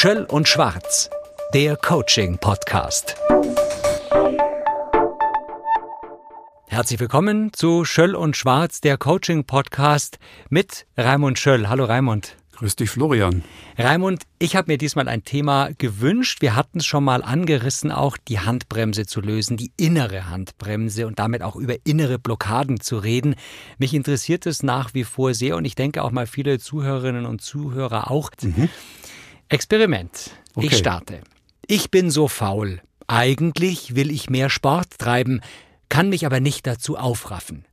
Schöll und Schwarz, der Coaching-Podcast. Herzlich willkommen zu Schöll und Schwarz, der Coaching-Podcast mit Raimund Schöll. Hallo Raimund. Grüß dich, Florian. Raimund, ich habe mir diesmal ein Thema gewünscht. Wir hatten es schon mal angerissen, auch die Handbremse zu lösen, die innere Handbremse und damit auch über innere Blockaden zu reden. Mich interessiert es nach wie vor sehr und ich denke auch mal viele Zuhörerinnen und Zuhörer auch. Mhm. Experiment. Okay. Ich starte. Ich bin so faul. Eigentlich will ich mehr Sport treiben, kann mich aber nicht dazu aufraffen.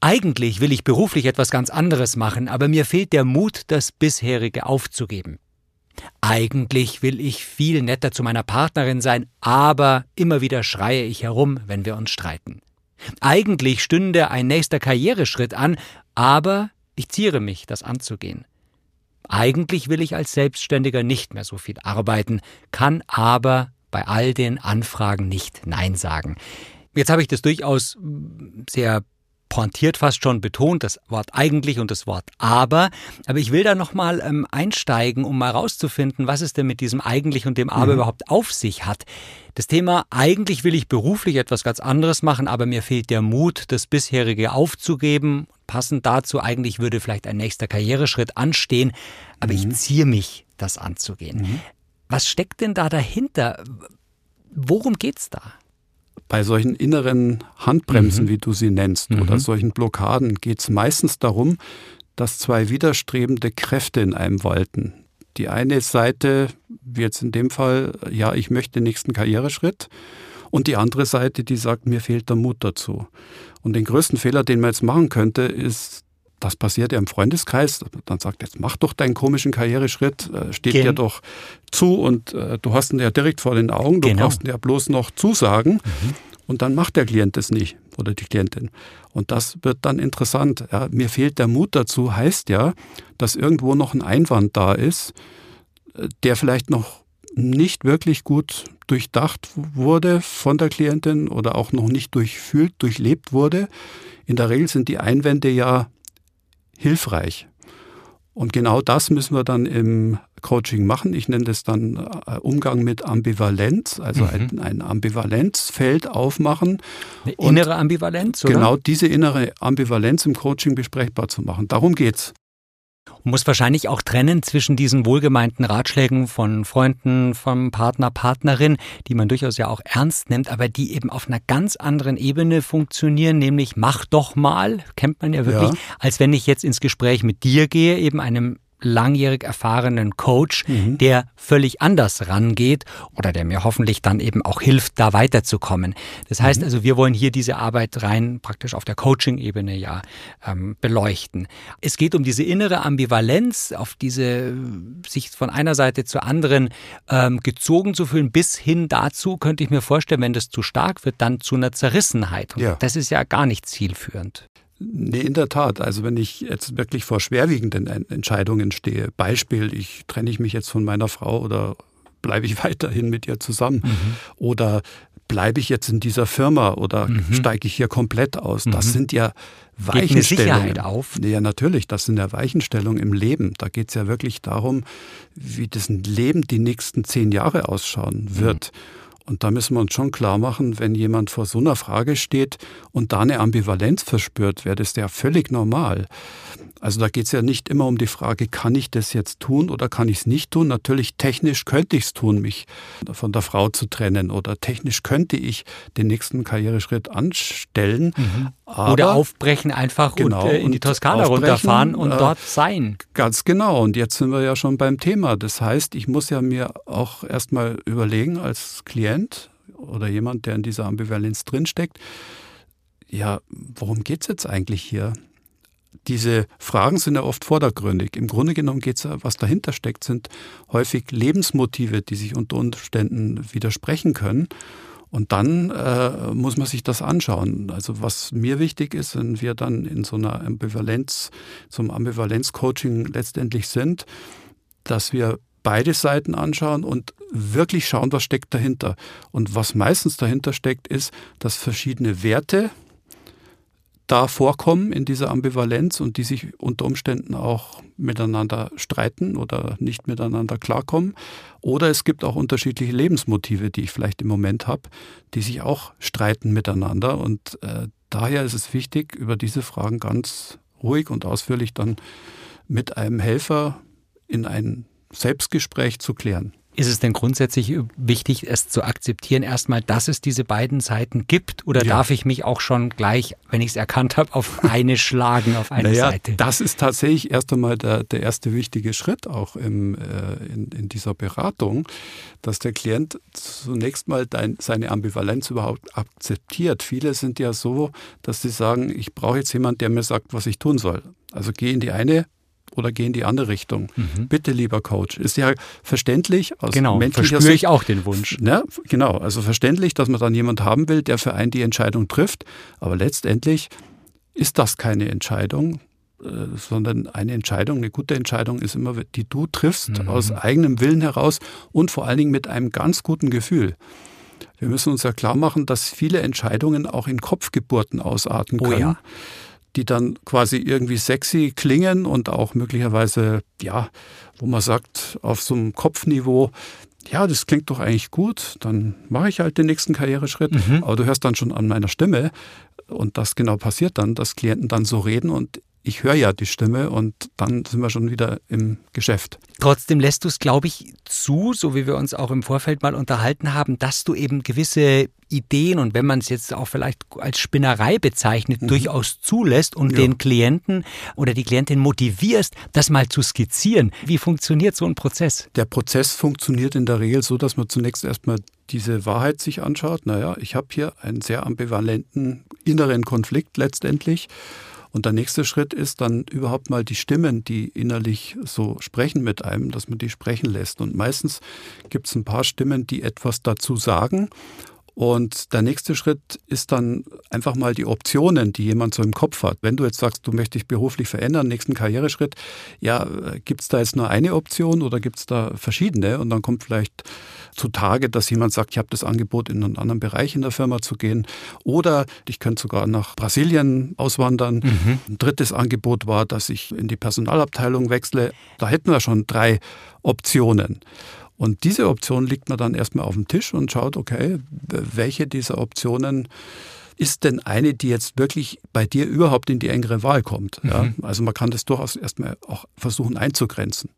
Eigentlich will ich beruflich etwas ganz anderes machen, aber mir fehlt der Mut, das bisherige aufzugeben. Eigentlich will ich viel netter zu meiner Partnerin sein, aber immer wieder schreie ich herum, wenn wir uns streiten. Eigentlich stünde ein nächster Karriereschritt an, aber ich ziere mich, das anzugehen. Eigentlich will ich als Selbstständiger nicht mehr so viel arbeiten, kann aber bei all den Anfragen nicht Nein sagen. Jetzt habe ich das durchaus sehr pointiert fast schon betont, das Wort eigentlich und das Wort aber. Aber ich will da nochmal ähm, einsteigen, um mal rauszufinden, was es denn mit diesem eigentlich und dem aber mhm. überhaupt auf sich hat. Das Thema eigentlich will ich beruflich etwas ganz anderes machen, aber mir fehlt der Mut, das bisherige aufzugeben. Passend dazu eigentlich würde vielleicht ein nächster Karriereschritt anstehen, aber mhm. ich ziehe mich, das anzugehen. Mhm. Was steckt denn da dahinter? Worum geht's da? Bei solchen inneren Handbremsen, mhm. wie du sie nennst, mhm. oder solchen Blockaden geht es meistens darum, dass zwei widerstrebende Kräfte in einem walten. Die eine Seite, wie jetzt in dem Fall, ja, ich möchte den nächsten Karriereschritt. Und die andere Seite, die sagt, mir fehlt der Mut dazu. Und den größten Fehler, den man jetzt machen könnte, ist das passiert ja im Freundeskreis, dann sagt jetzt mach doch deinen komischen Karriereschritt, äh, steht Gen dir doch zu und äh, du hast ihn ja direkt vor den Augen, du genau. brauchst ihn ja bloß noch zusagen mhm. und dann macht der Klient es nicht oder die Klientin. Und das wird dann interessant. Ja, mir fehlt der Mut dazu, heißt ja, dass irgendwo noch ein Einwand da ist, äh, der vielleicht noch nicht wirklich gut durchdacht wurde von der Klientin oder auch noch nicht durchfühlt, durchlebt wurde. In der Regel sind die Einwände ja hilfreich. Und genau das müssen wir dann im Coaching machen. Ich nenne das dann äh, Umgang mit Ambivalenz, also mhm. ein, ein, Ambivalenzfeld aufmachen. Eine innere Ambivalenz, oder? Genau diese innere Ambivalenz im Coaching besprechbar zu machen. Darum geht's. Und muss wahrscheinlich auch trennen zwischen diesen wohlgemeinten Ratschlägen von Freunden, vom Partner, Partnerin, die man durchaus ja auch ernst nimmt, aber die eben auf einer ganz anderen Ebene funktionieren, nämlich mach doch mal, kennt man ja wirklich, ja. als wenn ich jetzt ins Gespräch mit dir gehe, eben einem langjährig erfahrenen Coach, mhm. der völlig anders rangeht oder der mir hoffentlich dann eben auch hilft, da weiterzukommen. Das heißt mhm. also, wir wollen hier diese Arbeit rein praktisch auf der Coaching-Ebene ja ähm, beleuchten. Es geht um diese innere Ambivalenz, auf diese sich von einer Seite zur anderen ähm, gezogen zu fühlen, bis hin dazu könnte ich mir vorstellen, wenn das zu stark wird, dann zu einer Zerrissenheit. Und ja. das ist ja gar nicht zielführend. Nee, in der Tat. Also wenn ich jetzt wirklich vor schwerwiegenden Entscheidungen stehe, Beispiel, ich trenne ich mich jetzt von meiner Frau oder bleibe ich weiterhin mit ihr zusammen mhm. oder bleibe ich jetzt in dieser Firma oder mhm. steige ich hier komplett aus? Das mhm. sind ja Weichenstellungen. auf. Ja, natürlich, das sind ja Weichenstellungen im Leben. Da geht es ja wirklich darum, wie das Leben die nächsten zehn Jahre ausschauen wird. Mhm. Und da müssen wir uns schon klar machen, wenn jemand vor so einer Frage steht und da eine Ambivalenz verspürt, wäre das ja völlig normal. Also da geht es ja nicht immer um die Frage, kann ich das jetzt tun oder kann ich es nicht tun? Natürlich technisch könnte ich es tun, mich von der Frau zu trennen oder technisch könnte ich den nächsten Karriereschritt anstellen. Mhm. oder aufbrechen einfach genau, und äh, in die Toskana runterfahren und äh, dort sein. Ganz genau. Und jetzt sind wir ja schon beim Thema. Das heißt, ich muss ja mir auch erstmal überlegen als Klient oder jemand, der in dieser Ambivalenz drinsteckt, ja, worum geht es jetzt eigentlich hier? diese Fragen sind ja oft vordergründig. Im Grunde genommen geht es ja, was dahinter steckt, sind häufig Lebensmotive, die sich unter Umständen widersprechen können. Und dann äh, muss man sich das anschauen. Also was mir wichtig ist, wenn wir dann in so einer Ambivalenz, einem Ambivalenz-Coaching letztendlich sind, dass wir beide Seiten anschauen und wirklich schauen, was steckt dahinter. Und was meistens dahinter steckt, ist, dass verschiedene Werte, da vorkommen in dieser Ambivalenz und die sich unter Umständen auch miteinander streiten oder nicht miteinander klarkommen. Oder es gibt auch unterschiedliche Lebensmotive, die ich vielleicht im Moment habe, die sich auch streiten miteinander. Und äh, daher ist es wichtig, über diese Fragen ganz ruhig und ausführlich dann mit einem Helfer in ein Selbstgespräch zu klären. Ist es denn grundsätzlich wichtig, es zu akzeptieren, erstmal, dass es diese beiden Seiten gibt? Oder ja. darf ich mich auch schon gleich, wenn ich es erkannt habe, auf eine schlagen, auf eine naja, Seite? Das ist tatsächlich erst einmal der, der erste wichtige Schritt auch im, äh, in, in dieser Beratung, dass der Klient zunächst mal dein, seine Ambivalenz überhaupt akzeptiert. Viele sind ja so, dass sie sagen, ich brauche jetzt jemanden, der mir sagt, was ich tun soll. Also geh in die eine oder geh in die andere Richtung. Mhm. Bitte, lieber Coach. Ist ja verständlich aus genau, menschlicher Sicht. ich auch den Wunsch. Ne? Genau, also verständlich, dass man dann jemand haben will, der für einen die Entscheidung trifft. Aber letztendlich ist das keine Entscheidung, äh, sondern eine Entscheidung, eine gute Entscheidung ist immer, die du triffst mhm. aus eigenem Willen heraus und vor allen Dingen mit einem ganz guten Gefühl. Wir müssen uns ja klar machen, dass viele Entscheidungen auch in Kopfgeburten ausarten können. Oh ja die dann quasi irgendwie sexy klingen und auch möglicherweise, ja, wo man sagt, auf so einem Kopfniveau, ja, das klingt doch eigentlich gut, dann mache ich halt den nächsten Karriereschritt. Mhm. Aber du hörst dann schon an meiner Stimme, und das genau passiert dann, dass Klienten dann so reden und ich höre ja die Stimme und dann sind wir schon wieder im Geschäft. Trotzdem lässt du es, glaube ich, zu, so wie wir uns auch im Vorfeld mal unterhalten haben, dass du eben gewisse Ideen und wenn man es jetzt auch vielleicht als Spinnerei bezeichnet, mhm. durchaus zulässt und ja. den Klienten oder die Klientin motivierst, das mal zu skizzieren. Wie funktioniert so ein Prozess? Der Prozess funktioniert in der Regel so, dass man zunächst erstmal diese Wahrheit sich anschaut. Naja, ich habe hier einen sehr ambivalenten inneren Konflikt letztendlich und der nächste Schritt ist dann überhaupt mal die Stimmen, die innerlich so sprechen mit einem, dass man die sprechen lässt. Und meistens gibt es ein paar Stimmen, die etwas dazu sagen. Und der nächste Schritt ist dann einfach mal die Optionen, die jemand so im Kopf hat. Wenn du jetzt sagst, du möchtest dich beruflich verändern, nächsten Karriereschritt, ja, gibt es da jetzt nur eine Option oder gibt es da verschiedene? Und dann kommt vielleicht zutage, dass jemand sagt, ich habe das Angebot, in einen anderen Bereich in der Firma zu gehen. Oder ich könnte sogar nach Brasilien auswandern. Mhm. Ein drittes Angebot war, dass ich in die Personalabteilung wechsle. Da hätten wir schon drei Optionen. Und diese Option liegt man dann erstmal auf dem Tisch und schaut, okay, welche dieser Optionen ist denn eine, die jetzt wirklich bei dir überhaupt in die engere Wahl kommt? Mhm. Ja? Also man kann das durchaus erstmal auch versuchen einzugrenzen.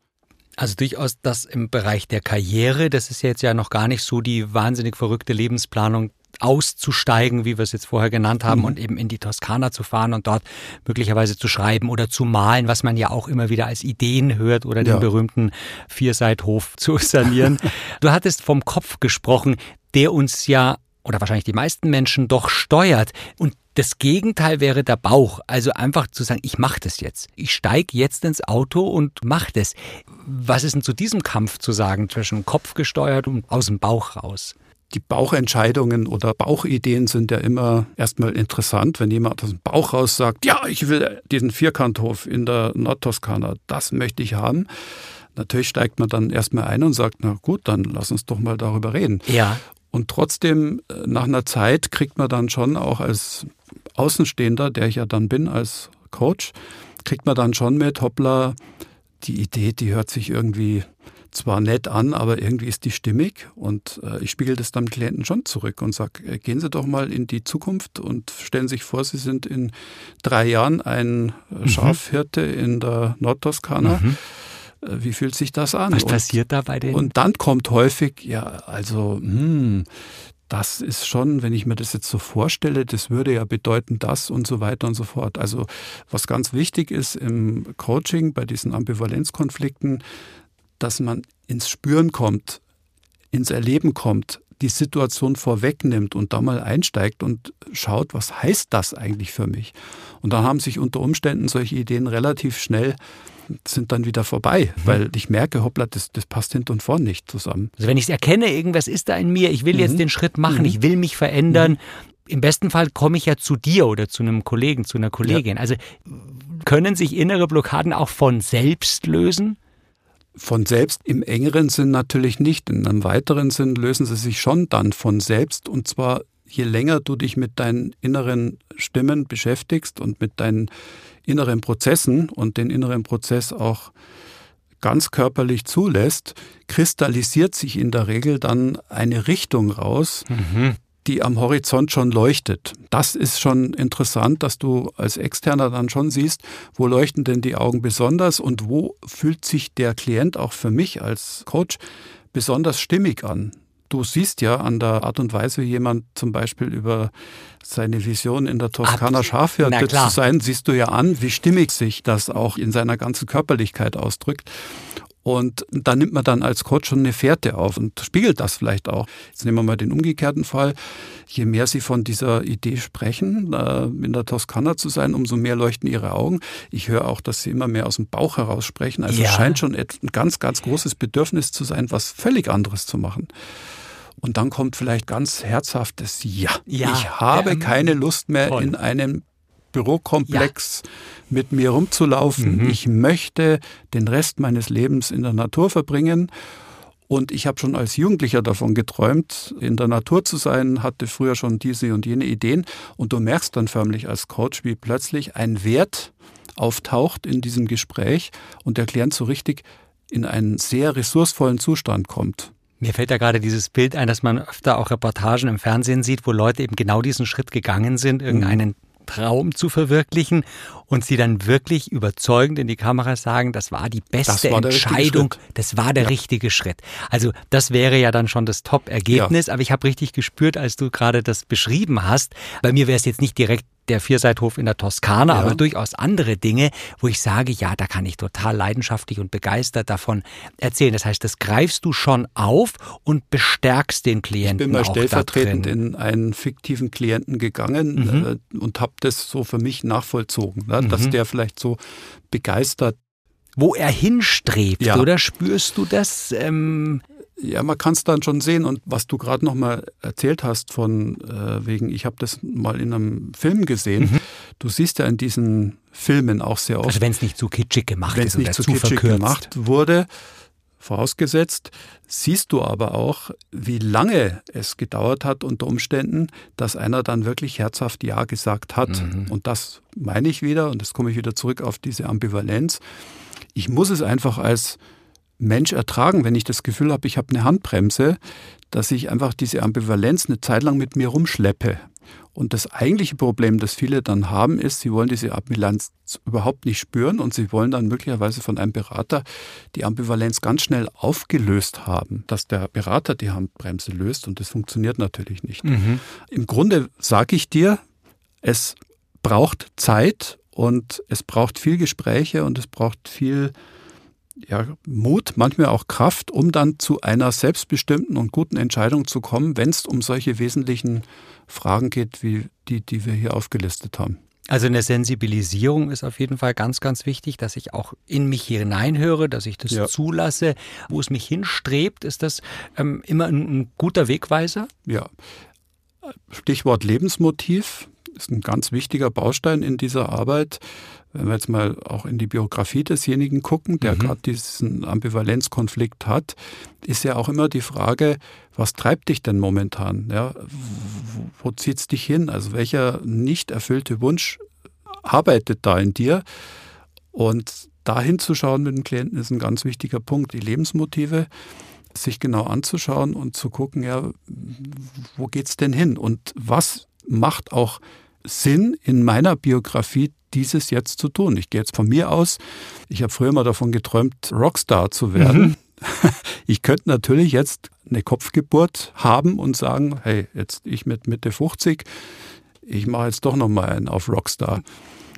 Also durchaus das im Bereich der Karriere, das ist jetzt ja noch gar nicht so die wahnsinnig verrückte Lebensplanung auszusteigen, wie wir es jetzt vorher genannt haben, mhm. und eben in die Toskana zu fahren und dort möglicherweise zu schreiben oder zu malen, was man ja auch immer wieder als Ideen hört oder den ja. berühmten Vierseithof zu sanieren. du hattest vom Kopf gesprochen, der uns ja oder wahrscheinlich die meisten Menschen doch steuert. Und das Gegenteil wäre der Bauch. Also einfach zu sagen, ich mache das jetzt. Ich steige jetzt ins Auto und mache das. Was ist denn zu diesem Kampf zu sagen zwischen Kopf gesteuert und aus dem Bauch raus? Die Bauchentscheidungen oder Bauchideen sind ja immer erstmal interessant, wenn jemand aus dem Bauch raus sagt, ja, ich will diesen Vierkanthof in der Nordtoskana, das möchte ich haben. Natürlich steigt man dann erstmal ein und sagt, na gut, dann lass uns doch mal darüber reden. Ja. Und trotzdem, äh, nach einer Zeit kriegt man dann schon auch als Außenstehender, der ich ja dann bin als Coach, kriegt man dann schon mit, hoppla, die Idee, die hört sich irgendwie zwar nett an, aber irgendwie ist die stimmig und äh, ich spiegel das dann Klienten schon zurück und sage, äh, gehen Sie doch mal in die Zukunft und stellen sich vor, Sie sind in drei Jahren ein äh, mhm. Schafhirte in der Nordtoskana. Mhm. Äh, wie fühlt sich das an? Was passiert da bei denen? Und dann kommt häufig, ja, also, hm, das ist schon, wenn ich mir das jetzt so vorstelle, das würde ja bedeuten das und so weiter und so fort. Also was ganz wichtig ist im Coaching bei diesen Ambivalenzkonflikten, dass man ins Spüren kommt, ins Erleben kommt, die Situation vorwegnimmt und da mal einsteigt und schaut, was heißt das eigentlich für mich? Und dann haben sich unter Umständen solche Ideen relativ schnell sind dann wieder vorbei, mhm. weil ich merke, hoppla, das, das passt hinten und vorn nicht zusammen. Also wenn ich es erkenne, irgendwas ist da in mir, ich will mhm. jetzt den Schritt machen, mhm. ich will mich verändern, mhm. im besten Fall komme ich ja zu dir oder zu einem Kollegen, zu einer Kollegin. Ja. Also können sich innere Blockaden auch von selbst lösen? Von selbst im engeren Sinn natürlich nicht. In einem weiteren Sinn lösen sie sich schon dann von selbst und zwar je länger du dich mit deinen inneren Stimmen beschäftigst und mit deinen inneren Prozessen und den inneren Prozess auch ganz körperlich zulässt, kristallisiert sich in der Regel dann eine Richtung raus, mhm. Die am Horizont schon leuchtet. Das ist schon interessant, dass du als Externer dann schon siehst, wo leuchten denn die Augen besonders und wo fühlt sich der Klient auch für mich als Coach besonders stimmig an. Du siehst ja an der Art und Weise, wie jemand zum Beispiel über seine Vision in der Toskana Schafhirte zu sein, siehst du ja an, wie stimmig sich das auch in seiner ganzen Körperlichkeit ausdrückt. Und da nimmt man dann als Coach schon eine Fährte auf und spiegelt das vielleicht auch. Jetzt nehmen wir mal den umgekehrten Fall. Je mehr Sie von dieser Idee sprechen, in der Toskana zu sein, umso mehr leuchten Ihre Augen. Ich höre auch, dass Sie immer mehr aus dem Bauch heraus sprechen. Also ja. es scheint schon ein ganz, ganz großes Bedürfnis zu sein, was völlig anderes zu machen. Und dann kommt vielleicht ganz herzhaftes Ja. ja ich habe ähm, keine Lust mehr toll. in einem Bürokomplex ja. mit mir rumzulaufen. Mhm. Ich möchte den Rest meines Lebens in der Natur verbringen. Und ich habe schon als Jugendlicher davon geträumt, in der Natur zu sein, hatte früher schon diese und jene Ideen. Und du merkst dann förmlich als Coach, wie plötzlich ein Wert auftaucht in diesem Gespräch und der Klient so richtig in einen sehr ressourcevollen Zustand kommt. Mir fällt da gerade dieses Bild ein, dass man öfter auch Reportagen im Fernsehen sieht, wo Leute eben genau diesen Schritt gegangen sind, irgendeinen Traum zu verwirklichen und sie dann wirklich überzeugend in die Kamera sagen, das war die beste war Entscheidung, das war der ja. richtige Schritt. Also das wäre ja dann schon das Top-Ergebnis, ja. aber ich habe richtig gespürt, als du gerade das beschrieben hast, bei mir wäre es jetzt nicht direkt der Vierseithof in der Toskana, ja. aber durchaus andere Dinge, wo ich sage, ja, da kann ich total leidenschaftlich und begeistert davon erzählen. Das heißt, das greifst du schon auf und bestärkst den Klienten. Ich bin mal stellvertretend in einen fiktiven Klienten gegangen mhm. äh, und habe das so für mich nachvollzogen, ne? mhm. dass der vielleicht so begeistert wo er hinstrebt, ja. oder spürst du das? Ähm ja, man kann es dann schon sehen. Und was du gerade noch mal erzählt hast von äh, wegen, ich habe das mal in einem Film gesehen. Mhm. Du siehst ja in diesen Filmen auch sehr oft. Also wenn es nicht zu kitschig gemacht ist, es nicht zu kitschig verkürzt. gemacht wurde, vorausgesetzt, siehst du aber auch, wie lange es gedauert hat unter Umständen, dass einer dann wirklich herzhaft Ja gesagt hat. Mhm. Und das meine ich wieder, und das komme ich wieder zurück auf diese Ambivalenz. Ich muss es einfach als Mensch ertragen, wenn ich das Gefühl habe, ich habe eine Handbremse, dass ich einfach diese Ambivalenz eine Zeit lang mit mir rumschleppe. Und das eigentliche Problem, das viele dann haben, ist, sie wollen diese Ambivalenz überhaupt nicht spüren und sie wollen dann möglicherweise von einem Berater die Ambivalenz ganz schnell aufgelöst haben, dass der Berater die Handbremse löst und das funktioniert natürlich nicht. Mhm. Im Grunde sage ich dir, es braucht Zeit und es braucht viel Gespräche und es braucht viel ja, Mut, manchmal auch Kraft, um dann zu einer selbstbestimmten und guten Entscheidung zu kommen, wenn es um solche wesentlichen Fragen geht, wie die, die wir hier aufgelistet haben. Also eine Sensibilisierung ist auf jeden Fall ganz, ganz wichtig, dass ich auch in mich hineinhöre, dass ich das ja. zulasse, wo es mich hinstrebt. Ist das ähm, immer ein, ein guter Wegweiser? Ja. Stichwort Lebensmotiv ist ein ganz wichtiger Baustein in dieser Arbeit. Wenn wir jetzt mal auch in die Biografie desjenigen gucken, der mhm. gerade diesen Ambivalenzkonflikt hat, ist ja auch immer die Frage, was treibt dich denn momentan? Ja, wo, wo zieht es dich hin? Also welcher nicht erfüllte Wunsch arbeitet da in dir? Und da hinzuschauen mit dem Klienten ist ein ganz wichtiger Punkt. Die Lebensmotive sich genau anzuschauen und zu gucken, ja, wo geht's denn hin? Und was macht auch Sinn in meiner Biografie dieses jetzt zu tun. Ich gehe jetzt von mir aus. Ich habe früher mal davon geträumt, Rockstar zu werden. Mhm. Ich könnte natürlich jetzt eine Kopfgeburt haben und sagen, hey, jetzt ich mit Mitte 50, ich mache jetzt doch noch mal einen auf Rockstar.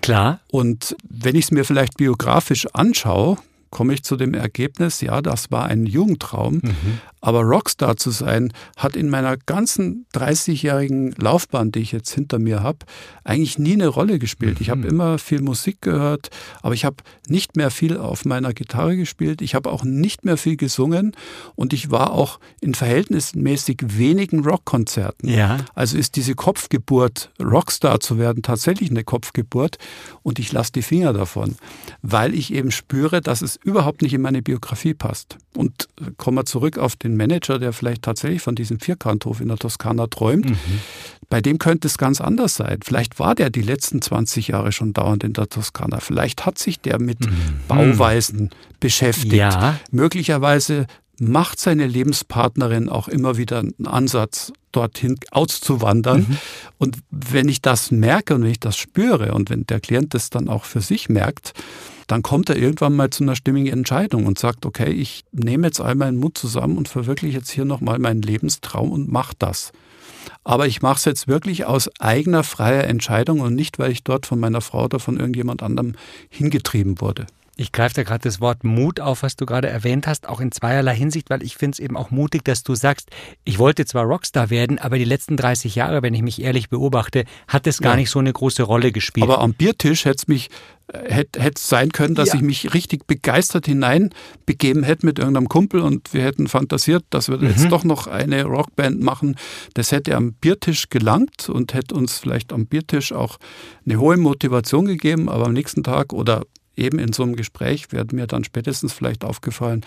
Klar. Und wenn ich es mir vielleicht biografisch anschaue, komme ich zu dem Ergebnis, ja, das war ein Jugendtraum, mhm. Aber Rockstar zu sein, hat in meiner ganzen 30-jährigen Laufbahn, die ich jetzt hinter mir habe, eigentlich nie eine Rolle gespielt. Ich habe mhm. immer viel Musik gehört, aber ich habe nicht mehr viel auf meiner Gitarre gespielt, ich habe auch nicht mehr viel gesungen und ich war auch in verhältnismäßig wenigen Rockkonzerten. Ja. Also ist diese Kopfgeburt, Rockstar zu werden, tatsächlich eine Kopfgeburt und ich lasse die Finger davon, weil ich eben spüre, dass es überhaupt nicht in meine Biografie passt. Und kommen wir zurück auf den Manager, der vielleicht tatsächlich von diesem Vierkanthof in der Toskana träumt. Mhm. Bei dem könnte es ganz anders sein. Vielleicht war der die letzten 20 Jahre schon dauernd in der Toskana. Vielleicht hat sich der mit mhm. Bauweisen beschäftigt. Ja. Möglicherweise macht seine Lebenspartnerin auch immer wieder einen Ansatz, dorthin auszuwandern. Mhm. Und wenn ich das merke und wenn ich das spüre und wenn der Klient das dann auch für sich merkt, dann kommt er irgendwann mal zu einer stimmigen Entscheidung und sagt, okay, ich nehme jetzt all meinen Mut zusammen und verwirkliche jetzt hier nochmal meinen Lebenstraum und mache das. Aber ich mache es jetzt wirklich aus eigener freier Entscheidung und nicht, weil ich dort von meiner Frau oder von irgendjemand anderem hingetrieben wurde. Ich greife da gerade das Wort Mut auf, was du gerade erwähnt hast, auch in zweierlei Hinsicht, weil ich finde es eben auch mutig, dass du sagst, ich wollte zwar Rockstar werden, aber die letzten 30 Jahre, wenn ich mich ehrlich beobachte, hat es gar ja. nicht so eine große Rolle gespielt. Aber am Biertisch hätte es mich hätte es sein können, dass ja. ich mich richtig begeistert hineinbegeben hätte mit irgendeinem Kumpel und wir hätten fantasiert, dass wir mhm. jetzt doch noch eine Rockband machen. Das hätte am Biertisch gelangt und hätte uns vielleicht am Biertisch auch eine hohe Motivation gegeben, aber am nächsten Tag oder eben in so einem Gespräch wird mir dann spätestens vielleicht aufgefallen,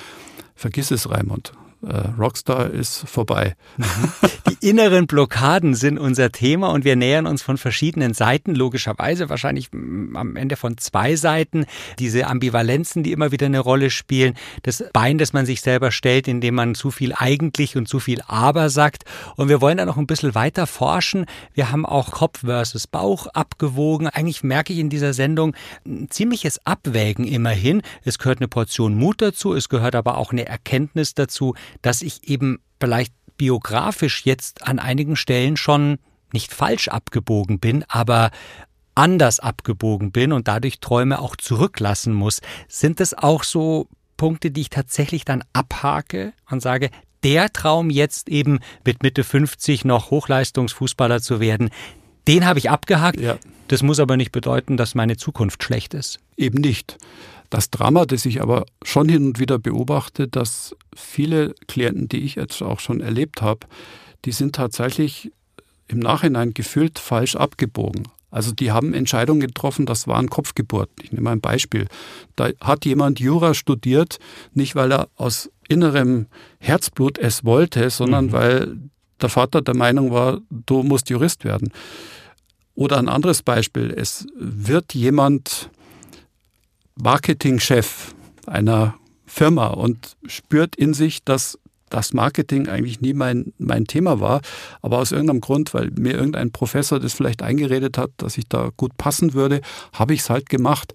vergiss es, Raimund Rockstar ist vorbei. Die inneren Blockaden sind unser Thema und wir nähern uns von verschiedenen Seiten, logischerweise wahrscheinlich am Ende von zwei Seiten. Diese Ambivalenzen, die immer wieder eine Rolle spielen, das Bein, das man sich selber stellt, indem man zu viel eigentlich und zu viel aber sagt. Und wir wollen da noch ein bisschen weiter forschen. Wir haben auch Kopf versus Bauch abgewogen. Eigentlich merke ich in dieser Sendung ein ziemliches Abwägen immerhin. Es gehört eine Portion Mut dazu, es gehört aber auch eine Erkenntnis dazu, dass ich eben vielleicht biografisch jetzt an einigen Stellen schon nicht falsch abgebogen bin, aber anders abgebogen bin und dadurch Träume auch zurücklassen muss. Sind es auch so Punkte, die ich tatsächlich dann abhake und sage, der Traum jetzt eben mit Mitte 50 noch Hochleistungsfußballer zu werden, den habe ich abgehakt. Ja. Das muss aber nicht bedeuten, dass meine Zukunft schlecht ist. Eben nicht. Das Drama, das ich aber schon hin und wieder beobachte, dass viele Klienten, die ich jetzt auch schon erlebt habe, die sind tatsächlich im Nachhinein gefühlt falsch abgebogen. Also die haben Entscheidungen getroffen, das waren Kopfgeburten. Ich nehme ein Beispiel. Da hat jemand Jura studiert, nicht weil er aus innerem Herzblut es wollte, sondern mhm. weil der Vater der Meinung war, du musst Jurist werden. Oder ein anderes Beispiel, es wird jemand Marketingchef einer Firma und spürt in sich, dass das Marketing eigentlich nie mein, mein Thema war, aber aus irgendeinem Grund, weil mir irgendein Professor das vielleicht eingeredet hat, dass ich da gut passen würde, habe ich es halt gemacht.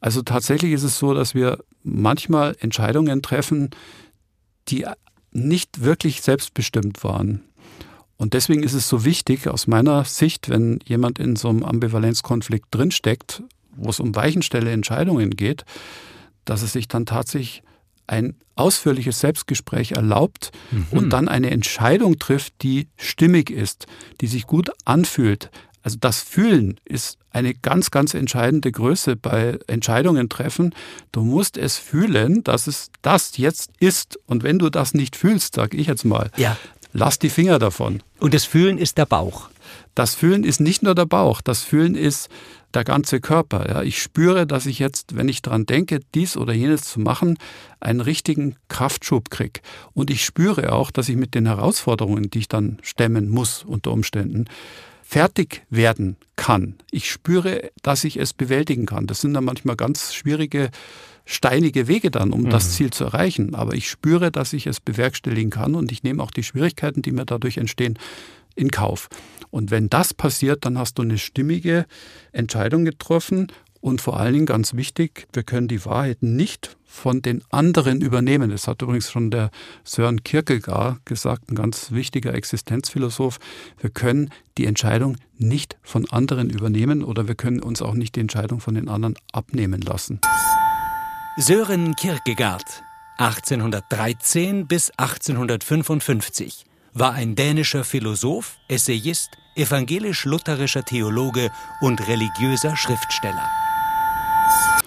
Also tatsächlich ist es so, dass wir manchmal Entscheidungen treffen, die nicht wirklich selbstbestimmt waren. Und deswegen ist es so wichtig aus meiner Sicht, wenn jemand in so einem Ambivalenzkonflikt drinsteckt wo es um Weichenstelle Entscheidungen geht, dass es sich dann tatsächlich ein ausführliches Selbstgespräch erlaubt mhm. und dann eine Entscheidung trifft, die stimmig ist, die sich gut anfühlt. Also das Fühlen ist eine ganz, ganz entscheidende Größe bei Entscheidungen treffen. Du musst es fühlen, dass es das jetzt ist. Und wenn du das nicht fühlst, sage ich jetzt mal, ja. lass die Finger davon. Und das Fühlen ist der Bauch. Das Fühlen ist nicht nur der Bauch, das Fühlen ist der ganze Körper. Ja. Ich spüre, dass ich jetzt, wenn ich daran denke, dies oder jenes zu machen, einen richtigen Kraftschub kriege. Und ich spüre auch, dass ich mit den Herausforderungen, die ich dann stemmen muss unter Umständen, fertig werden kann. Ich spüre, dass ich es bewältigen kann. Das sind dann manchmal ganz schwierige, steinige Wege dann, um mhm. das Ziel zu erreichen. Aber ich spüre, dass ich es bewerkstelligen kann und ich nehme auch die Schwierigkeiten, die mir dadurch entstehen, in Kauf. Und wenn das passiert, dann hast du eine stimmige Entscheidung getroffen und vor allen Dingen ganz wichtig, wir können die Wahrheit nicht von den anderen übernehmen. Das hat übrigens schon der Sören Kierkegaard gesagt, ein ganz wichtiger Existenzphilosoph. Wir können die Entscheidung nicht von anderen übernehmen oder wir können uns auch nicht die Entscheidung von den anderen abnehmen lassen. Sören Kierkegaard, 1813 bis 1855 war ein dänischer Philosoph, Essayist, evangelisch-lutherischer Theologe und religiöser Schriftsteller.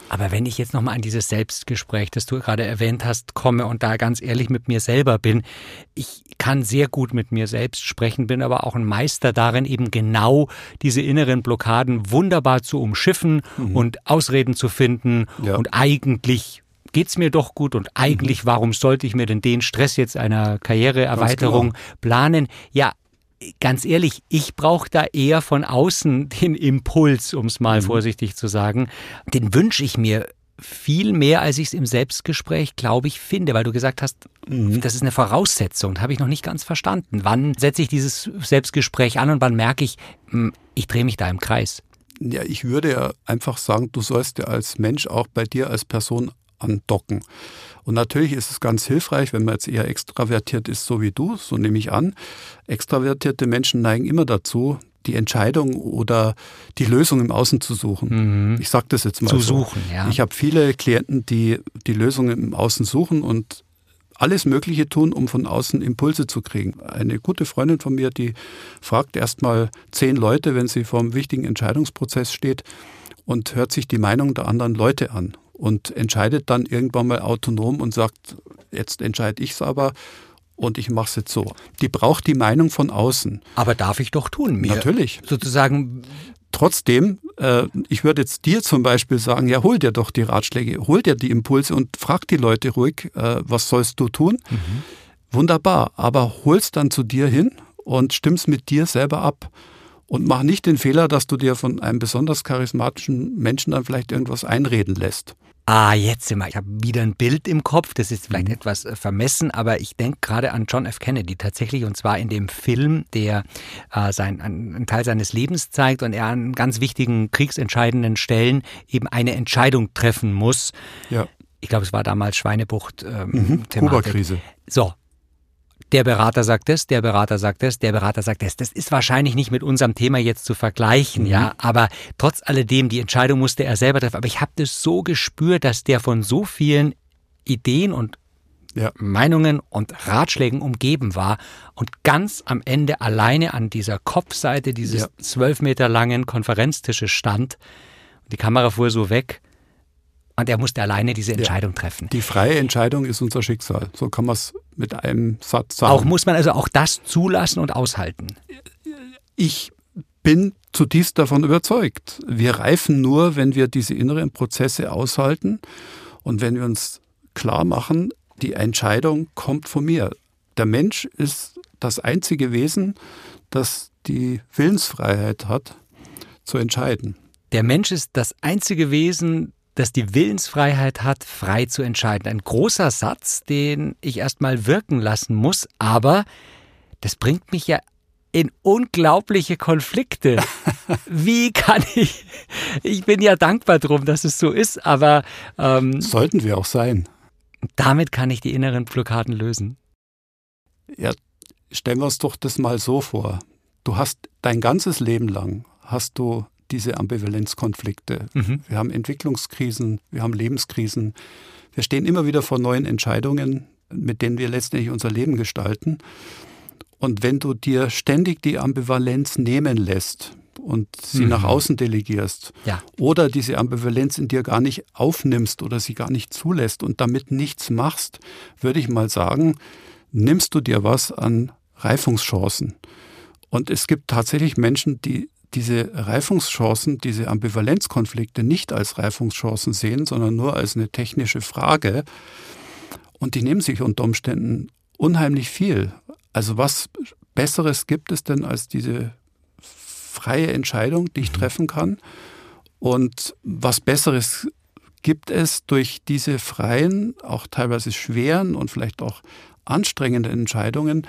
Aber wenn ich jetzt nochmal an dieses Selbstgespräch, das du gerade erwähnt hast, komme und da ganz ehrlich mit mir selber bin, ich kann sehr gut mit mir selbst sprechen, bin aber auch ein Meister darin, eben genau diese inneren Blockaden wunderbar zu umschiffen mhm. und Ausreden zu finden ja. und eigentlich geht's mir doch gut und eigentlich, mhm. warum sollte ich mir denn den Stress jetzt einer Karriereerweiterung genau. planen? Ja, ganz ehrlich, ich brauche da eher von außen den Impuls, um es mal mhm. vorsichtig zu sagen. Den wünsche ich mir viel mehr, als ich es im Selbstgespräch, glaube ich, finde, weil du gesagt hast, mhm. das ist eine Voraussetzung. Habe ich noch nicht ganz verstanden. Wann setze ich dieses Selbstgespräch an und wann merke ich, hm, ich drehe mich da im Kreis? Ja, ich würde ja einfach sagen, du sollst ja als Mensch auch bei dir als Person andocken. Und natürlich ist es ganz hilfreich, wenn man jetzt eher extravertiert ist, so wie du, so nehme ich an. Extravertierte Menschen neigen immer dazu, die Entscheidung oder die Lösung im Außen zu suchen. Mhm. Ich sage das jetzt mal zu so. suchen. Ja. Ich habe viele Klienten, die die Lösung im Außen suchen und alles Mögliche tun, um von außen Impulse zu kriegen. Eine gute Freundin von mir, die fragt erstmal zehn Leute, wenn sie vor einem wichtigen Entscheidungsprozess steht und hört sich die Meinung der anderen Leute an und entscheidet dann irgendwann mal autonom und sagt, jetzt entscheide ich es aber und ich mache es jetzt so. Die braucht die Meinung von außen. Aber darf ich doch tun, mir Natürlich. Sozusagen. Trotzdem, äh, ich würde jetzt dir zum Beispiel sagen, ja, hol dir doch die Ratschläge, hol dir die Impulse und frag die Leute ruhig, äh, was sollst du tun? Mhm. Wunderbar, aber hol's dann zu dir hin und stimm's mit dir selber ab. Und mach nicht den Fehler, dass du dir von einem besonders charismatischen Menschen dann vielleicht irgendwas einreden lässt. Ah, jetzt sind wir. Ich habe wieder ein Bild im Kopf. Das ist vielleicht mhm. etwas äh, vermessen, aber ich denke gerade an John F. Kennedy tatsächlich und zwar in dem Film, der äh, sein, einen Teil seines Lebens zeigt und er an ganz wichtigen kriegsentscheidenden Stellen eben eine Entscheidung treffen muss. Ja. Ich glaube, es war damals Schweinebucht. Ähm, mhm. Kuba-Krise. So, der Berater sagt das, der Berater sagt das, der Berater sagt das. Das ist wahrscheinlich nicht mit unserem Thema jetzt zu vergleichen, mhm. ja, aber trotz alledem, die Entscheidung musste er selber treffen. Aber ich habe das so gespürt, dass der von so vielen Ideen und ja. Meinungen und Ratschlägen umgeben war und ganz am Ende alleine an dieser Kopfseite dieses zwölf ja. Meter langen Konferenztisches stand. Die Kamera fuhr so weg und er musste alleine diese Entscheidung ja. treffen. Die freie Entscheidung ist unser Schicksal. So kann man es mit einem Satz sagen. Auch muss man also auch das zulassen und aushalten. Ich bin zutiefst davon überzeugt. Wir reifen nur, wenn wir diese inneren Prozesse aushalten und wenn wir uns klar machen, die Entscheidung kommt von mir. Der Mensch ist das einzige Wesen, das die Willensfreiheit hat, zu entscheiden. Der Mensch ist das einzige Wesen, das die Willensfreiheit hat, frei zu entscheiden. Ein großer Satz, den ich erstmal wirken lassen muss, aber das bringt mich ja in unglaubliche Konflikte. Wie kann ich? Ich bin ja dankbar drum, dass es so ist, aber ähm, sollten wir auch sein. Damit kann ich die inneren Blockaden lösen. Ja, stellen wir uns doch das mal so vor. Du hast dein ganzes Leben lang hast du diese Ambivalenzkonflikte. Mhm. Wir haben Entwicklungskrisen, wir haben Lebenskrisen. Wir stehen immer wieder vor neuen Entscheidungen, mit denen wir letztendlich unser Leben gestalten. Und wenn du dir ständig die Ambivalenz nehmen lässt und sie mhm. nach außen delegierst ja. oder diese Ambivalenz in dir gar nicht aufnimmst oder sie gar nicht zulässt und damit nichts machst, würde ich mal sagen, nimmst du dir was an Reifungschancen. Und es gibt tatsächlich Menschen, die diese Reifungschancen, diese Ambivalenzkonflikte nicht als Reifungschancen sehen, sondern nur als eine technische Frage. Und die nehmen sich unter Umständen unheimlich viel. Also was Besseres gibt es denn als diese freie Entscheidung, die ich mhm. treffen kann? Und was Besseres gibt es durch diese freien, auch teilweise schweren und vielleicht auch anstrengenden Entscheidungen,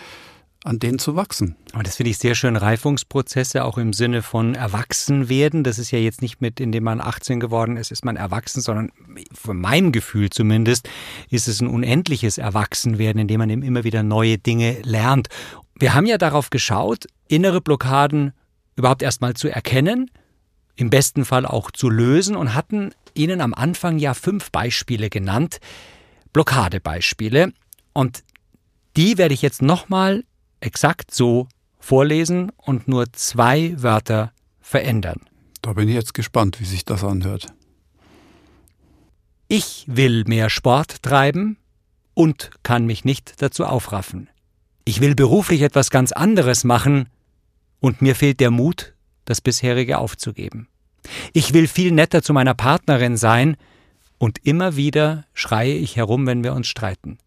an denen zu wachsen. Aber das finde ich sehr schön. Reifungsprozesse auch im Sinne von Erwachsenwerden. Das ist ja jetzt nicht mit, indem man 18 geworden ist, ist man erwachsen, sondern von meinem Gefühl zumindest ist es ein unendliches Erwachsenwerden, indem man eben immer wieder neue Dinge lernt. Wir haben ja darauf geschaut, innere Blockaden überhaupt erstmal zu erkennen, im besten Fall auch zu lösen und hatten Ihnen am Anfang ja fünf Beispiele genannt, Blockadebeispiele. Und die werde ich jetzt nochmal exakt so vorlesen und nur zwei Wörter verändern. Da bin ich jetzt gespannt, wie sich das anhört. Ich will mehr Sport treiben und kann mich nicht dazu aufraffen. Ich will beruflich etwas ganz anderes machen und mir fehlt der Mut, das bisherige aufzugeben. Ich will viel netter zu meiner Partnerin sein Und immer wieder schreie ich herum, wenn wir uns streiten.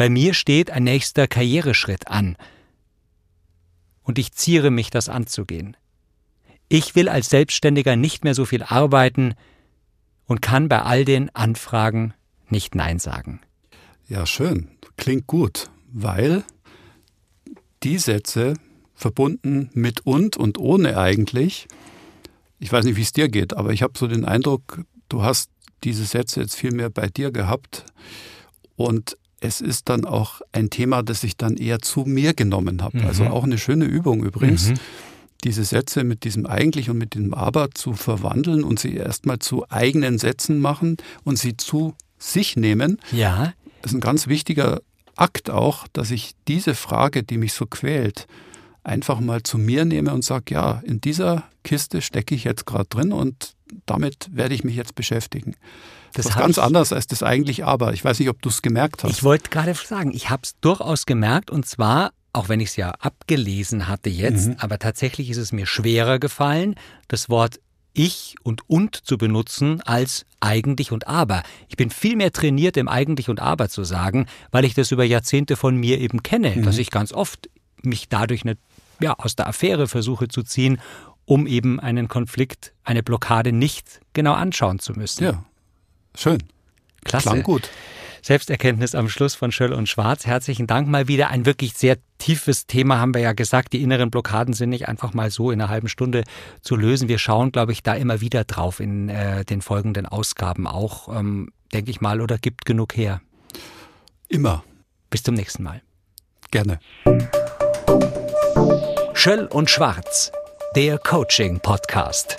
Bei mir steht ein nächster Karriereschritt an. Und ich ziere mich, das anzugehen. Ich will als Selbstständiger nicht mehr so viel arbeiten und kann bei all den Anfragen nicht Nein sagen. Ja, schön. Klingt gut, weil die Sätze verbunden mit und und ohne eigentlich, ich weiß nicht, wie es dir geht, aber ich habe so den Eindruck, du hast diese Sätze jetzt viel mehr bei dir gehabt und es ist dann auch ein Thema, das ich dann eher zu mir genommen habe. Mhm. Also auch eine schöne Übung übrigens, mhm. diese Sätze mit diesem eigentlich und mit dem aber zu verwandeln und sie erstmal zu eigenen Sätzen machen und sie zu sich nehmen. Ja. Das ist ein ganz wichtiger Akt auch, dass ich diese Frage, die mich so quält, einfach mal zu mir nehme und sage, ja, in dieser Kiste stecke ich jetzt gerade drin und damit werde ich mich jetzt beschäftigen. Das ist ganz ich, anders als das eigentlich aber. Ich weiß nicht, ob du es gemerkt hast. Ich wollte gerade sagen, ich habe es durchaus gemerkt und zwar, auch wenn ich es ja abgelesen hatte jetzt, mhm. aber tatsächlich ist es mir schwerer gefallen, das Wort ich und und zu benutzen als eigentlich und aber. Ich bin viel mehr trainiert, im eigentlich und aber zu sagen, weil ich das über Jahrzehnte von mir eben kenne, mhm. dass ich ganz oft mich dadurch eine, ja, aus der Affäre versuche zu ziehen um eben einen Konflikt, eine Blockade nicht genau anschauen zu müssen. Ja, schön. Klasse. Klang gut. Selbsterkenntnis am Schluss von Schöll und Schwarz. Herzlichen Dank mal wieder. Ein wirklich sehr tiefes Thema haben wir ja gesagt. Die inneren Blockaden sind nicht einfach mal so in einer halben Stunde zu lösen. Wir schauen, glaube ich, da immer wieder drauf in äh, den folgenden Ausgaben auch, ähm, denke ich mal, oder gibt genug her. Immer. Bis zum nächsten Mal. Gerne. Schöll und Schwarz der Coaching Podcast.